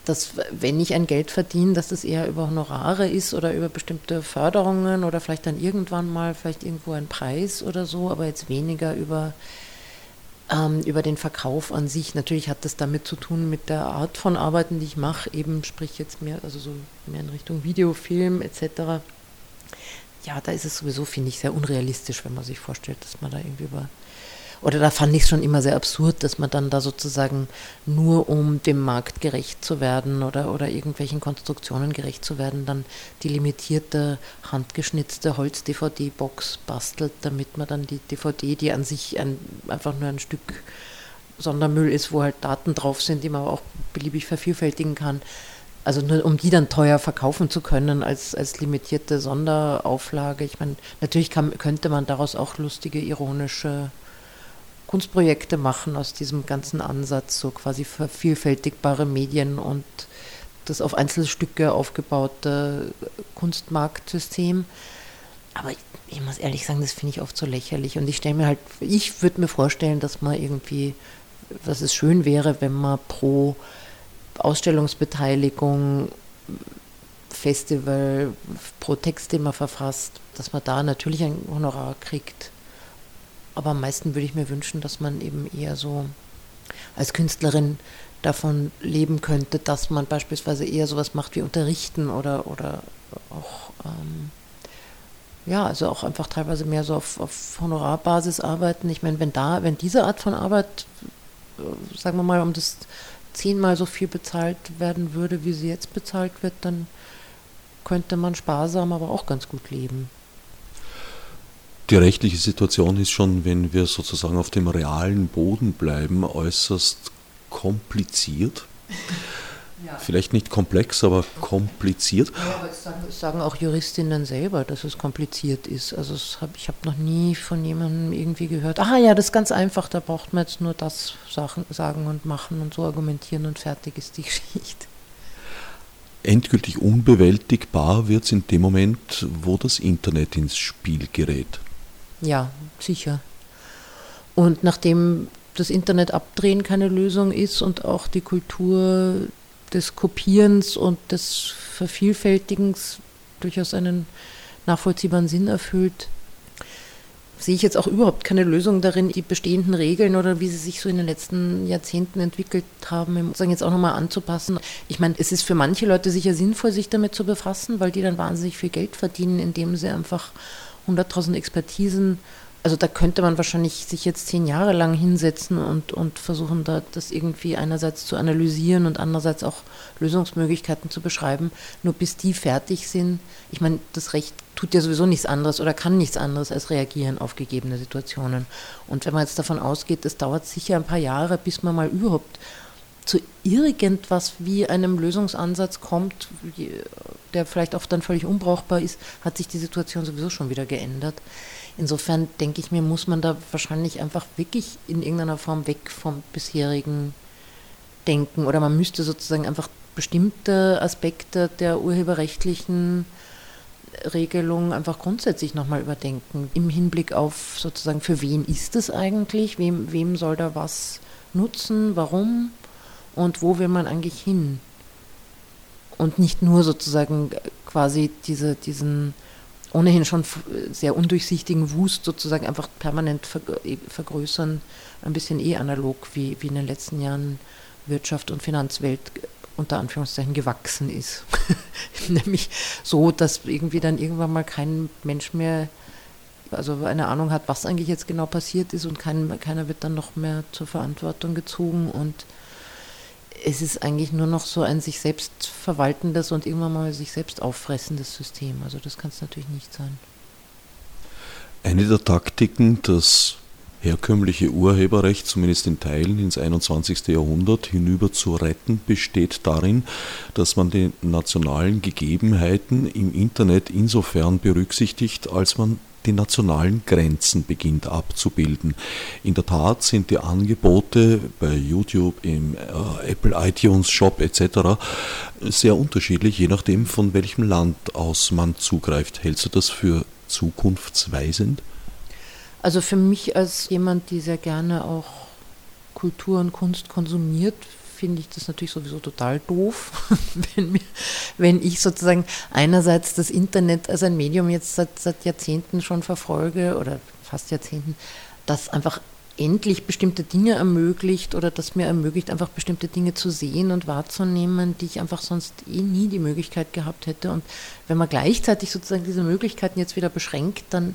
dass wenn ich ein Geld verdiene, dass das eher über Honorare ist oder über bestimmte Förderungen oder vielleicht dann irgendwann mal vielleicht irgendwo ein Preis oder so, aber jetzt weniger über, ähm, über den Verkauf an sich. Natürlich hat das damit zu tun mit der Art von Arbeiten, die ich mache, eben sprich jetzt mehr, also so mehr in Richtung Videofilm etc ja, da ist es sowieso, finde ich, sehr unrealistisch, wenn man sich vorstellt, dass man da irgendwie über. Oder da fand ich es schon immer sehr absurd, dass man dann da sozusagen nur um dem Markt gerecht zu werden oder, oder irgendwelchen Konstruktionen gerecht zu werden, dann die limitierte handgeschnitzte Holz-DVD-Box bastelt, damit man dann die DVD, die an sich ein, einfach nur ein Stück Sondermüll ist, wo halt Daten drauf sind, die man auch beliebig vervielfältigen kann, also nur um die dann teuer verkaufen zu können als, als limitierte Sonderauflage. Ich meine, natürlich kann, könnte man daraus auch lustige, ironische Kunstprojekte machen aus diesem ganzen Ansatz, so quasi vervielfältigbare Medien und das auf Einzelstücke aufgebaute Kunstmarktsystem. Aber ich, ich muss ehrlich sagen, das finde ich oft so lächerlich. Und ich stelle mir halt, ich würde mir vorstellen, dass man irgendwie, dass es schön wäre, wenn man pro Ausstellungsbeteiligung, Festival, pro Text, den man verfasst, dass man da natürlich ein Honorar kriegt. Aber am meisten würde ich mir wünschen, dass man eben eher so als Künstlerin davon leben könnte, dass man beispielsweise eher sowas macht wie unterrichten oder, oder auch, ähm, ja, also auch einfach teilweise mehr so auf, auf Honorarbasis arbeiten. Ich meine, wenn da, wenn diese Art von Arbeit, äh, sagen wir mal, um das zehnmal so viel bezahlt werden würde, wie sie jetzt bezahlt wird, dann könnte man sparsam, aber auch ganz gut leben. Die rechtliche Situation ist schon, wenn wir sozusagen auf dem realen Boden bleiben, äußerst kompliziert. Ja. Vielleicht nicht komplex, aber kompliziert. Ja, aber es sagen, sagen, auch Juristinnen selber, dass es kompliziert ist. Also hab, ich habe noch nie von jemandem irgendwie gehört, ah ja, das ist ganz einfach, da braucht man jetzt nur das sagen und machen und so argumentieren und fertig ist die (laughs) Geschichte. Endgültig unbewältigbar wird es in dem Moment, wo das Internet ins Spiel gerät. Ja, sicher. Und nachdem das Internet abdrehen keine Lösung ist und auch die Kultur des Kopierens und des Vervielfältigens durchaus einen nachvollziehbaren Sinn erfüllt, sehe ich jetzt auch überhaupt keine Lösung darin, die bestehenden Regeln oder wie sie sich so in den letzten Jahrzehnten entwickelt haben, sagen jetzt auch nochmal anzupassen. Ich meine, es ist für manche Leute sicher sinnvoll, sich damit zu befassen, weil die dann wahnsinnig viel Geld verdienen, indem sie einfach 100.000 Expertisen also da könnte man wahrscheinlich sich jetzt zehn Jahre lang hinsetzen und, und versuchen, da das irgendwie einerseits zu analysieren und andererseits auch Lösungsmöglichkeiten zu beschreiben. Nur bis die fertig sind, ich meine, das Recht tut ja sowieso nichts anderes oder kann nichts anderes als reagieren auf gegebene Situationen. Und wenn man jetzt davon ausgeht, es dauert sicher ein paar Jahre, bis man mal überhaupt zu irgendwas wie einem Lösungsansatz kommt, der vielleicht auch dann völlig unbrauchbar ist, hat sich die Situation sowieso schon wieder geändert. Insofern denke ich mir, muss man da wahrscheinlich einfach wirklich in irgendeiner Form weg vom bisherigen Denken oder man müsste sozusagen einfach bestimmte Aspekte der urheberrechtlichen Regelung einfach grundsätzlich nochmal überdenken. Im Hinblick auf sozusagen, für wen ist es eigentlich? Wem, wem soll da was nutzen? Warum? Und wo will man eigentlich hin? Und nicht nur sozusagen quasi diese, diesen ohnehin schon sehr undurchsichtigen Wust sozusagen einfach permanent vergrößern, ein bisschen eh analog, wie, wie in den letzten Jahren Wirtschaft und Finanzwelt unter Anführungszeichen gewachsen ist. (laughs) Nämlich so, dass irgendwie dann irgendwann mal kein Mensch mehr also eine Ahnung hat, was eigentlich jetzt genau passiert ist und kein, keiner wird dann noch mehr zur Verantwortung gezogen und es ist eigentlich nur noch so ein sich selbst verwaltendes und irgendwann mal sich selbst auffressendes System. Also das kann es natürlich nicht sein. Eine der Taktiken, das herkömmliche Urheberrecht, zumindest in Teilen, ins 21. Jahrhundert hinüber zu retten, besteht darin, dass man die nationalen Gegebenheiten im Internet insofern berücksichtigt, als man die nationalen Grenzen beginnt abzubilden. In der Tat sind die Angebote bei YouTube, im äh, Apple iTunes Shop etc. sehr unterschiedlich, je nachdem, von welchem Land aus man zugreift. Hältst du das für zukunftsweisend? Also für mich als jemand, die sehr gerne auch Kultur und Kunst konsumiert, finde ich das natürlich sowieso total doof, (laughs) wenn, mir, wenn ich sozusagen einerseits das Internet als ein Medium jetzt seit, seit Jahrzehnten schon verfolge oder fast Jahrzehnten, das einfach endlich bestimmte Dinge ermöglicht oder das mir ermöglicht, einfach bestimmte Dinge zu sehen und wahrzunehmen, die ich einfach sonst eh nie die Möglichkeit gehabt hätte. Und wenn man gleichzeitig sozusagen diese Möglichkeiten jetzt wieder beschränkt, dann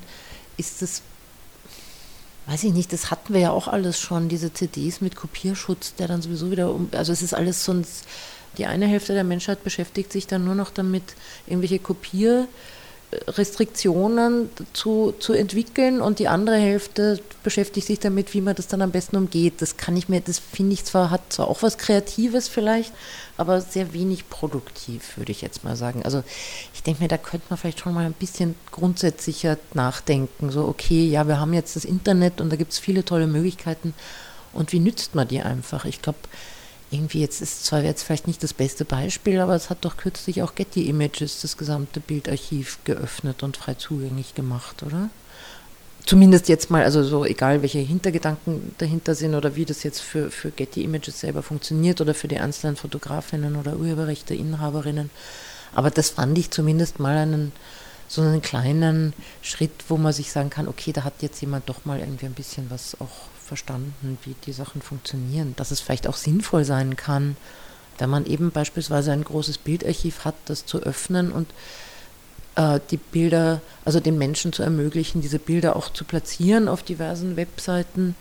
ist es weiß ich nicht, das hatten wir ja auch alles schon, diese CDs mit Kopierschutz, der dann sowieso wieder um, also es ist alles sonst, die eine Hälfte der Menschheit beschäftigt sich dann nur noch damit, irgendwelche Kopier- Restriktionen zu, zu entwickeln und die andere Hälfte beschäftigt sich damit, wie man das dann am besten umgeht. Das kann ich mir, das finde ich zwar, hat zwar auch was Kreatives vielleicht, aber sehr wenig produktiv, würde ich jetzt mal sagen. Also ich denke mir, da könnte man vielleicht schon mal ein bisschen grundsätzlicher nachdenken. So, okay, ja, wir haben jetzt das Internet und da gibt es viele tolle Möglichkeiten und wie nützt man die einfach? Ich glaube, irgendwie jetzt ist zwar jetzt vielleicht nicht das beste Beispiel, aber es hat doch kürzlich auch Getty Images das gesamte Bildarchiv geöffnet und frei zugänglich gemacht, oder? Zumindest jetzt mal, also so egal welche Hintergedanken dahinter sind oder wie das jetzt für, für Getty Images selber funktioniert oder für die einzelnen Fotografinnen oder Urheberrechteinhaberinnen. Aber das fand ich zumindest mal einen so einen kleinen Schritt, wo man sich sagen kann, okay, da hat jetzt jemand doch mal irgendwie ein bisschen was auch verstanden, wie die Sachen funktionieren, dass es vielleicht auch sinnvoll sein kann, wenn man eben beispielsweise ein großes Bildarchiv hat, das zu öffnen und äh, die Bilder, also den Menschen zu ermöglichen, diese Bilder auch zu platzieren auf diversen Webseiten.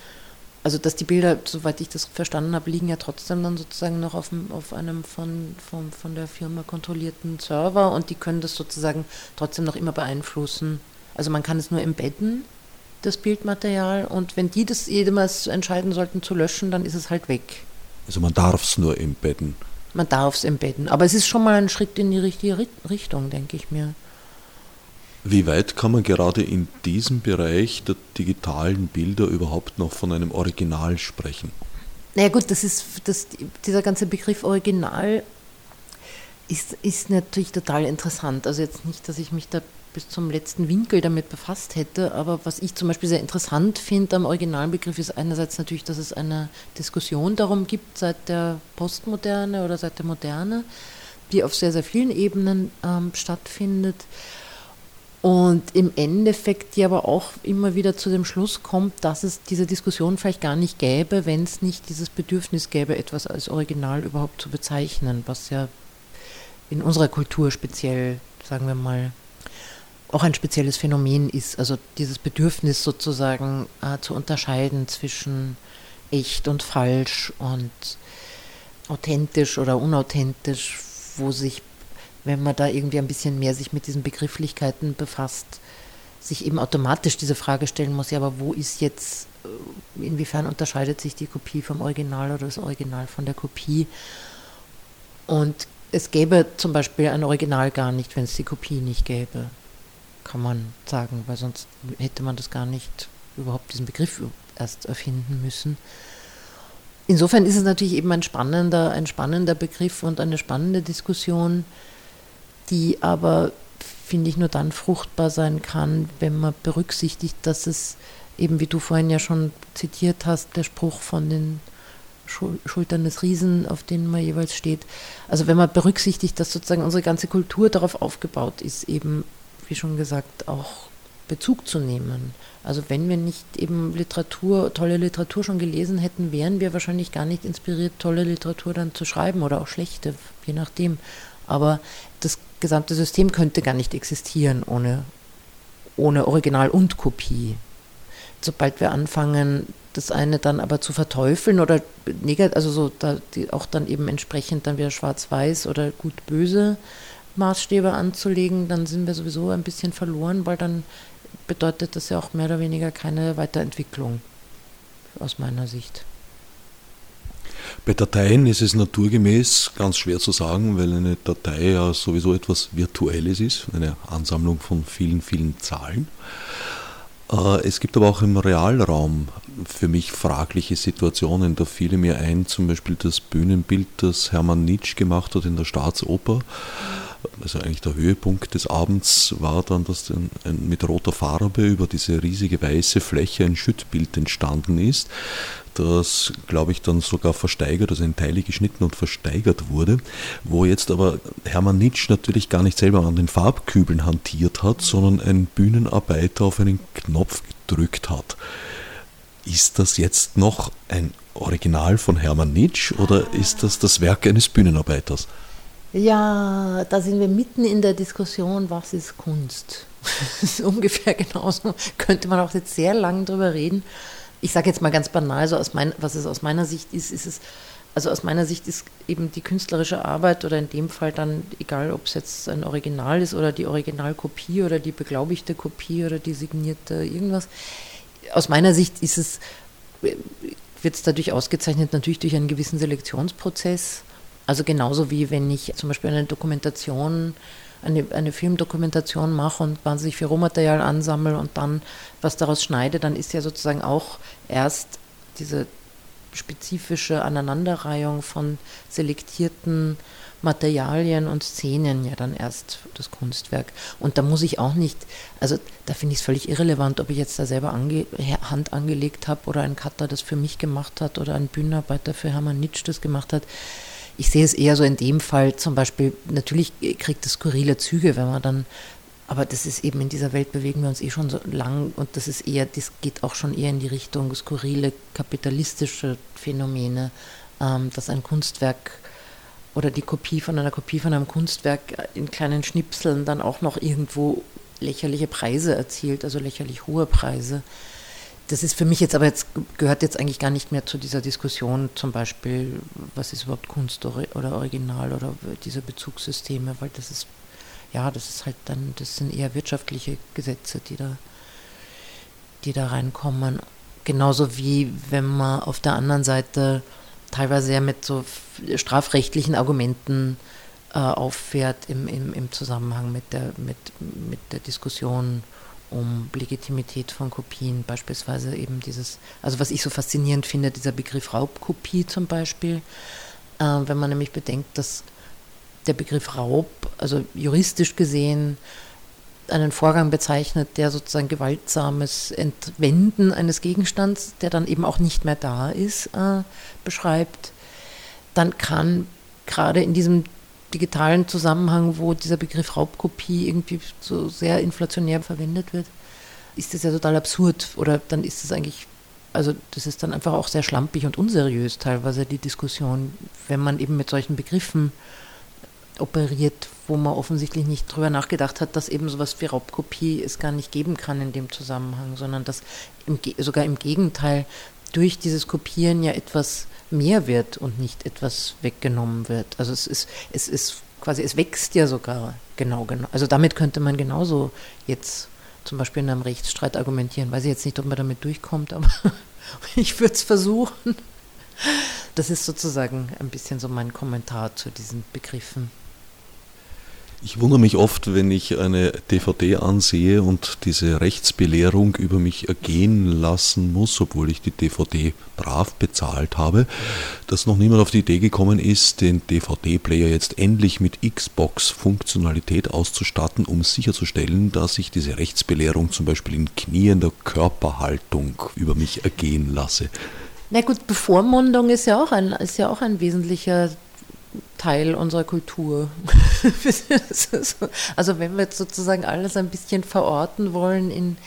Also dass die Bilder, soweit ich das verstanden habe, liegen ja trotzdem dann sozusagen noch auf, auf einem von, von, von der Firma kontrollierten Server und die können das sozusagen trotzdem noch immer beeinflussen. Also man kann es nur embedden das Bildmaterial. Und wenn die das jemals entscheiden sollten zu löschen, dann ist es halt weg. Also man darf es nur embedden. man darf es embedden. Aber es ist schon mal ein Schritt in die richtige Richtung, denke ich mir. Wie weit kann man gerade in diesem Bereich der digitalen Bilder überhaupt noch von einem Original sprechen? Naja gut, das ist das, dieser ganze Begriff Original ist, ist natürlich total interessant. Also jetzt nicht, dass ich mich da bis zum letzten Winkel damit befasst hätte. Aber was ich zum Beispiel sehr interessant finde am Originalbegriff ist einerseits natürlich, dass es eine Diskussion darum gibt seit der Postmoderne oder seit der Moderne, die auf sehr, sehr vielen Ebenen ähm, stattfindet. Und im Endeffekt die aber auch immer wieder zu dem Schluss kommt, dass es diese Diskussion vielleicht gar nicht gäbe, wenn es nicht dieses Bedürfnis gäbe, etwas als Original überhaupt zu bezeichnen, was ja in unserer Kultur speziell, sagen wir mal, auch ein spezielles Phänomen ist. Also dieses Bedürfnis sozusagen äh, zu unterscheiden zwischen echt und falsch und authentisch oder unauthentisch, wo sich, wenn man da irgendwie ein bisschen mehr sich mit diesen Begrifflichkeiten befasst, sich eben automatisch diese Frage stellen muss, ja, aber wo ist jetzt, äh, inwiefern unterscheidet sich die Kopie vom Original oder das Original von der Kopie? Und es gäbe zum Beispiel ein Original gar nicht, wenn es die Kopie nicht gäbe kann man sagen, weil sonst hätte man das gar nicht überhaupt diesen Begriff erst erfinden müssen. Insofern ist es natürlich eben ein spannender, ein spannender Begriff und eine spannende Diskussion, die aber, finde ich, nur dann fruchtbar sein kann, wenn man berücksichtigt, dass es eben, wie du vorhin ja schon zitiert hast, der Spruch von den Schultern des Riesen, auf denen man jeweils steht. Also wenn man berücksichtigt, dass sozusagen unsere ganze Kultur darauf aufgebaut ist, eben wie schon gesagt, auch Bezug zu nehmen. Also wenn wir nicht eben Literatur, tolle Literatur schon gelesen hätten, wären wir wahrscheinlich gar nicht inspiriert, tolle Literatur dann zu schreiben oder auch schlechte, je nachdem. Aber das gesamte System könnte gar nicht existieren ohne, ohne Original und Kopie. Sobald wir anfangen, das eine dann aber zu verteufeln oder negativ, also so da, auch dann eben entsprechend dann wieder schwarz-weiß oder gut-böse Maßstäbe anzulegen, dann sind wir sowieso ein bisschen verloren, weil dann bedeutet das ja auch mehr oder weniger keine Weiterentwicklung aus meiner Sicht. Bei Dateien ist es naturgemäß ganz schwer zu sagen, weil eine Datei ja sowieso etwas Virtuelles ist, eine Ansammlung von vielen, vielen Zahlen. Äh, es gibt aber auch im Realraum für mich fragliche Situationen. Da fiel mir ein, zum Beispiel das Bühnenbild, das Hermann Nitsch gemacht hat in der Staatsoper also eigentlich der Höhepunkt des Abends war dann, dass mit roter Farbe über diese riesige weiße Fläche ein Schüttbild entstanden ist, das, glaube ich, dann sogar versteigert, also in Teile geschnitten und versteigert wurde, wo jetzt aber Hermann Nitsch natürlich gar nicht selber an den Farbkübeln hantiert hat, sondern ein Bühnenarbeiter auf einen Knopf gedrückt hat. Ist das jetzt noch ein Original von Hermann Nitsch oder ist das das Werk eines Bühnenarbeiters? Ja, da sind wir mitten in der Diskussion, was ist Kunst? (laughs) Das ist ungefähr genauso. Könnte man auch jetzt sehr lang drüber reden. Ich sage jetzt mal ganz banal, so aus mein, was es aus meiner Sicht ist, ist es, also aus meiner Sicht ist eben die künstlerische Arbeit oder in dem Fall dann, egal ob es jetzt ein Original ist oder die Originalkopie oder die beglaubigte Kopie oder die signierte irgendwas, aus meiner Sicht ist es, wird es dadurch ausgezeichnet, natürlich durch einen gewissen Selektionsprozess. Also genauso wie wenn ich zum Beispiel eine Dokumentation, eine, eine Filmdokumentation mache und wahnsinnig viel Rohmaterial ansammle und dann was daraus schneide, dann ist ja sozusagen auch erst diese spezifische Aneinanderreihung von selektierten Materialien und Szenen ja dann erst das Kunstwerk. Und da muss ich auch nicht, also da finde ich es völlig irrelevant, ob ich jetzt da selber ange, Hand angelegt habe oder ein Cutter das für mich gemacht hat oder ein Bühnenarbeiter für Hermann Nitsch das gemacht hat ich sehe es eher so in dem Fall zum Beispiel, natürlich kriegt es skurrile Züge, wenn man dann, aber das ist eben in dieser Welt bewegen wir uns eh schon so lang und das ist eher, das geht auch schon eher in die Richtung skurrile kapitalistische Phänomene, ähm, dass ein Kunstwerk oder die Kopie von einer Kopie von einem Kunstwerk in kleinen Schnipseln dann auch noch irgendwo lächerliche Preise erzielt, also lächerlich hohe Preise das ist für mich jetzt aber jetzt gehört jetzt eigentlich gar nicht mehr zu dieser Diskussion, zum Beispiel, was ist überhaupt Kunst oder Original oder diese Bezugssysteme, weil das ist, ja, das ist halt dann, das sind eher wirtschaftliche Gesetze, die da, die da reinkommen. Genauso wie wenn man auf der anderen Seite teilweise ja mit so strafrechtlichen Argumenten äh, auffährt im, im, im Zusammenhang mit der, mit, mit der Diskussion um Legitimität von Kopien, beispielsweise eben dieses, also was ich so faszinierend finde, dieser Begriff Raubkopie zum Beispiel, äh, wenn man nämlich bedenkt, dass der Begriff Raub, also juristisch gesehen, einen Vorgang bezeichnet, der sozusagen gewaltsames Entwenden eines Gegenstands, der dann eben auch nicht mehr da ist, äh, beschreibt, dann kann gerade in diesem digitalen Zusammenhang, wo dieser Begriff Raubkopie irgendwie so sehr inflationär verwendet wird, ist das ja total absurd. Oder dann ist es eigentlich, also das ist dann einfach auch sehr schlampig und unseriös teilweise die Diskussion, wenn man eben mit solchen Begriffen operiert, wo man offensichtlich nicht drüber nachgedacht hat, dass eben sowas wie Raubkopie es gar nicht geben kann in dem Zusammenhang, sondern dass im, sogar im Gegenteil durch dieses Kopieren ja etwas mehr wird und nicht etwas weggenommen wird. Also es ist, es ist quasi, es wächst ja sogar genau, genau. Also damit könnte man genauso jetzt zum Beispiel in einem Rechtsstreit argumentieren. Weiß ich jetzt nicht, ob man damit durchkommt, aber (laughs) ich würde es versuchen. Das ist sozusagen ein bisschen so mein Kommentar zu diesen Begriffen. Ich wundere mich oft, wenn ich eine DVD ansehe und diese Rechtsbelehrung über mich ergehen lassen muss, obwohl ich die DVD brav bezahlt habe, dass noch niemand auf die Idee gekommen ist, den DVD-Player jetzt endlich mit Xbox-Funktionalität auszustatten, um sicherzustellen, dass ich diese Rechtsbelehrung zum Beispiel in kniender Körperhaltung über mich ergehen lasse. Na gut, Bevormundung ist ja auch ein, ist ja auch ein wesentlicher Teil unserer Kultur. (laughs) also wenn wir jetzt sozusagen alles ein bisschen verorten wollen in,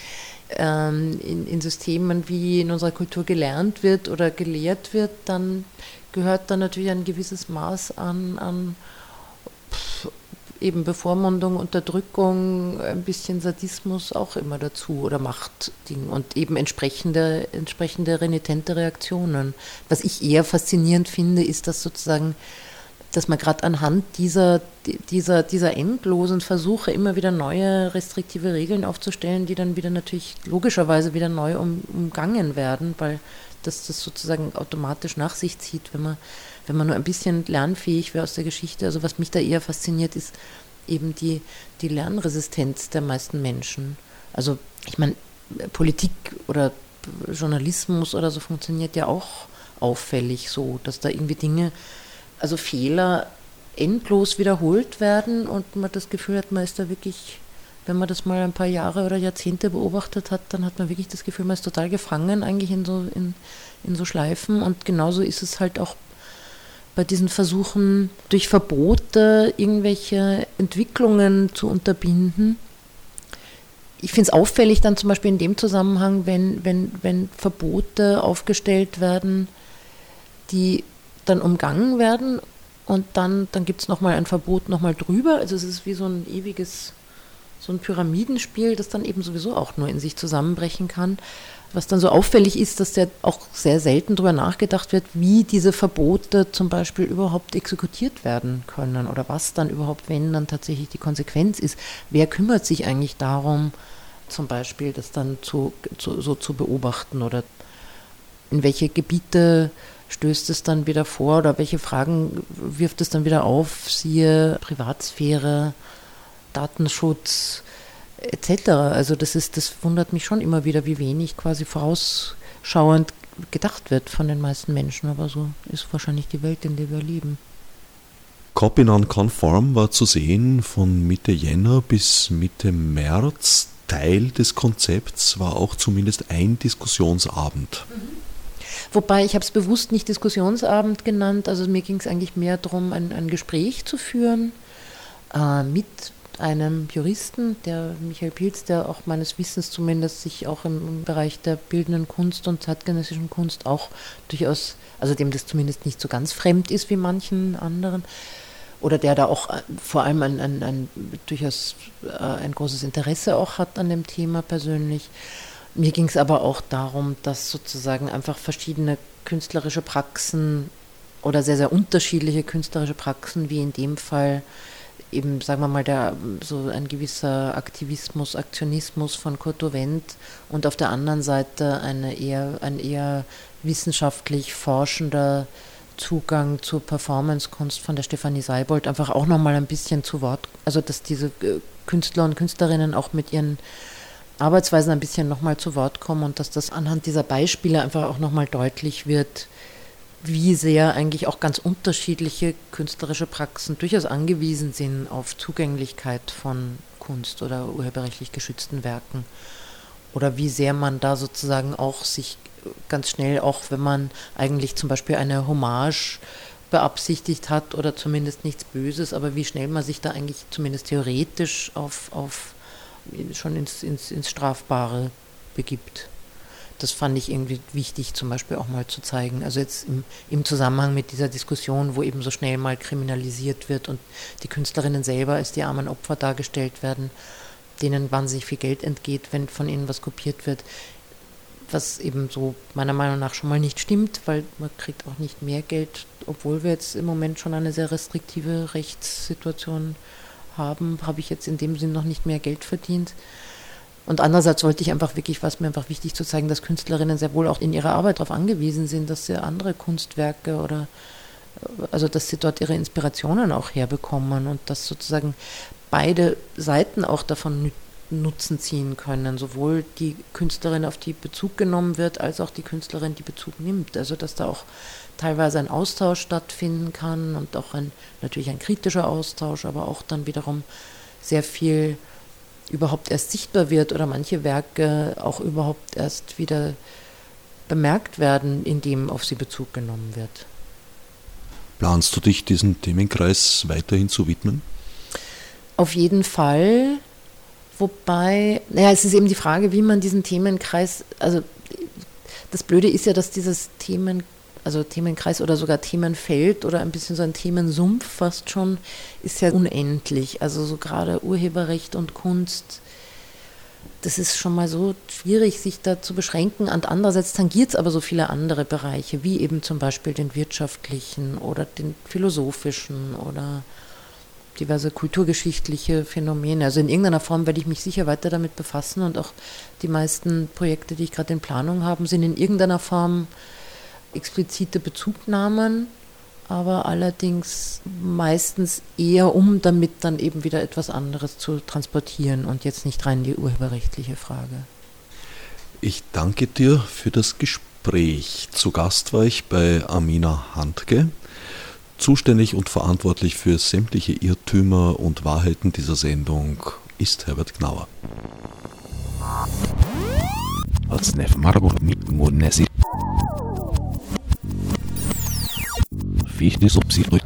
ähm, in, in, Systemen, wie in unserer Kultur gelernt wird oder gelehrt wird, dann gehört da natürlich ein gewisses Maß an, an eben Bevormundung, Unterdrückung, ein bisschen Sadismus auch immer dazu oder Machtding und eben entsprechende, entsprechende renitente Reaktionen. Was ich eher faszinierend finde, ist, dass sozusagen dass man gerade anhand dieser, dieser, dieser endlosen Versuche immer wieder neue restriktive Regeln aufzustellen, die dann wieder natürlich logischerweise wieder neu um, umgangen werden, weil das das sozusagen automatisch nach sich zieht, wenn man, wenn man nur ein bisschen lernfähig wäre aus der Geschichte. Also was mich da eher fasziniert, ist eben die, die Lernresistenz der meisten Menschen. Also ich meine, Politik oder Journalismus oder so funktioniert ja auch auffällig so, dass da irgendwie Dinge also Fehler endlos wiederholt werden und man das Gefühl hat, man ist da wirklich, wenn man das mal ein paar Jahre oder Jahrzehnte beobachtet hat, dann hat man wirklich das Gefühl, man ist total gefangen eigentlich in so, in, in so Schleifen und genauso ist es halt auch bei diesen Versuchen, durch Verbote irgendwelche Entwicklungen zu unterbinden. Ich finde es auffällig dann zum Beispiel in dem Zusammenhang, wenn, wenn, wenn Verbote aufgestellt werden, die dann umgangen werden und dann, dann gibt es nochmal ein Verbot nochmal drüber. Also es ist wie so ein ewiges, so ein Pyramidenspiel, das dann eben sowieso auch nur in sich zusammenbrechen kann. Was dann so auffällig ist, dass ja auch sehr selten darüber nachgedacht wird, wie diese Verbote zum Beispiel überhaupt exekutiert werden können oder was dann überhaupt, wenn dann tatsächlich die Konsequenz ist. Wer kümmert sich eigentlich darum, zum Beispiel das dann zu, zu, so zu beobachten oder in welche Gebiete stößt es dann wieder vor oder welche Fragen wirft es dann wieder auf, siehe Privatsphäre, Datenschutz etc. Also das ist, das wundert mich schon immer wieder, wie wenig quasi vorausschauend gedacht wird von den meisten Menschen, aber so ist wahrscheinlich die Welt, in der wir leben. Copy Non-Conform war zu sehen von Mitte Jänner bis Mitte März. Teil des Konzepts war auch zumindest ein Diskussionsabend. Mhm. Wobei ich habe es bewusst nicht Diskussionsabend genannt. Also mir ging es eigentlich mehr darum, ein, ein Gespräch zu führen äh, mit einem Juristen, der Michael Pilz, der auch meines Wissens zumindest sich auch im, Bereich der bildenden Kunst und zeitgenössischen Kunst auch durchaus, also dem das zumindest nicht so ganz fremd ist wie manchen anderen, oder der da auch äh, vor allem ein, ein, ein durchaus äh, ein großes Interesse auch hat an dem Thema persönlich. Mir ging es aber auch darum, dass sozusagen einfach verschiedene künstlerische Praxen oder sehr, sehr unterschiedliche künstlerische Praxen, wie in dem Fall eben, sagen wir mal, der, so ein gewisser Aktivismus, Aktionismus von Kurt Wendt und auf der anderen Seite eine eher, ein eher wissenschaftlich forschender Zugang zur Performancekunst von der Stefanie Seibold einfach auch nochmal ein bisschen zu Wort, also dass diese äh, Künstler und Künstlerinnen auch mit ihren Arbeitsweisen ein bisschen nochmal zu Wort kommen und dass das anhand dieser Beispiele einfach auch nochmal deutlich wird, wie sehr eigentlich auch ganz unterschiedliche künstlerische Praxen durchaus angewiesen sind auf Zugänglichkeit von Kunst oder urheberrechtlich geschützten Werken. Oder wie sehr man da sozusagen auch sich ganz schnell, auch wenn man eigentlich zum Beispiel eine Hommage beabsichtigt hat oder zumindest nichts Böses, aber wie schnell man sich da eigentlich zumindest theoretisch auf, auf schon ins, ins, ins Strafbare begibt. Das fand ich irgendwie wichtig, zum Beispiel auch mal zu zeigen. Also jetzt im, im Zusammenhang mit dieser Diskussion, wo eben so schnell mal kriminalisiert wird und die Künstlerinnen selber als die armen Opfer dargestellt werden, denen wahnsinnig viel Geld entgeht, wenn von ihnen was kopiert wird was eben so meiner Meinung nach schon mal nicht stimmt, weil man kriegt auch nicht mehr Geld, obwohl wir jetzt im Moment schon eine sehr restriktive Rechtssituation haben, habe ich jetzt in dem Sinn noch nicht mehr Geld verdient. Und andererseits wollte ich einfach wirklich, was mir einfach wichtig zu zeigen, dass Künstlerinnen sehr wohl auch in ihrer Arbeit darauf angewiesen sind, dass sie andere Kunstwerke oder also dass sie dort ihre Inspirationen auch herbekommen und dass sozusagen beide Seiten auch davon Nutzen ziehen können, sowohl die Künstlerin, auf die Bezug genommen wird, als auch die Künstlerin, die Bezug nimmt. Also dass da auch teilweise ein Austausch stattfinden kann und auch ein natürlich ein kritischer Austausch, aber auch dann wiederum sehr viel überhaupt erst sichtbar wird oder manche Werke auch überhaupt erst wieder bemerkt werden, indem auf sie Bezug genommen wird. Planst du dich diesem Themenkreis weiterhin zu widmen? Auf jeden Fall. Wobei, naja, es ist eben die Frage, wie man diesen Themenkreis, also das Blöde ist ja, dass dieses Themen, also Themenkreis oder sogar Themenfeld oder ein bisschen so ein Themensumpf fast schon, ist ja unendlich. Also so gerade Urheberrecht und Kunst, das ist schon mal so schwierig, sich da zu beschränken. Und andererseits tangiert es aber so viele andere Bereiche, wie eben zum Beispiel den wirtschaftlichen oder den philosophischen oder diverse kulturgeschichtliche Phänomene. Also in irgendeiner Form werde ich mich sicher weiter damit befassen und auch die meisten Projekte, die ich gerade in Planung habe, sind in irgendeiner Form explizite Bezugnahmen, aber allerdings meistens eher um damit dann eben wieder etwas anderes zu transportieren und jetzt nicht rein die urheberrechtliche Frage. Ich danke dir für das Gespräch. Zu Gast war ich bei Amina Handke. Zuständig und verantwortlich für sämtliche Irrtümer und Wahrheiten dieser Sendung ist Herbert Gnauer. Serviço de Subsídio do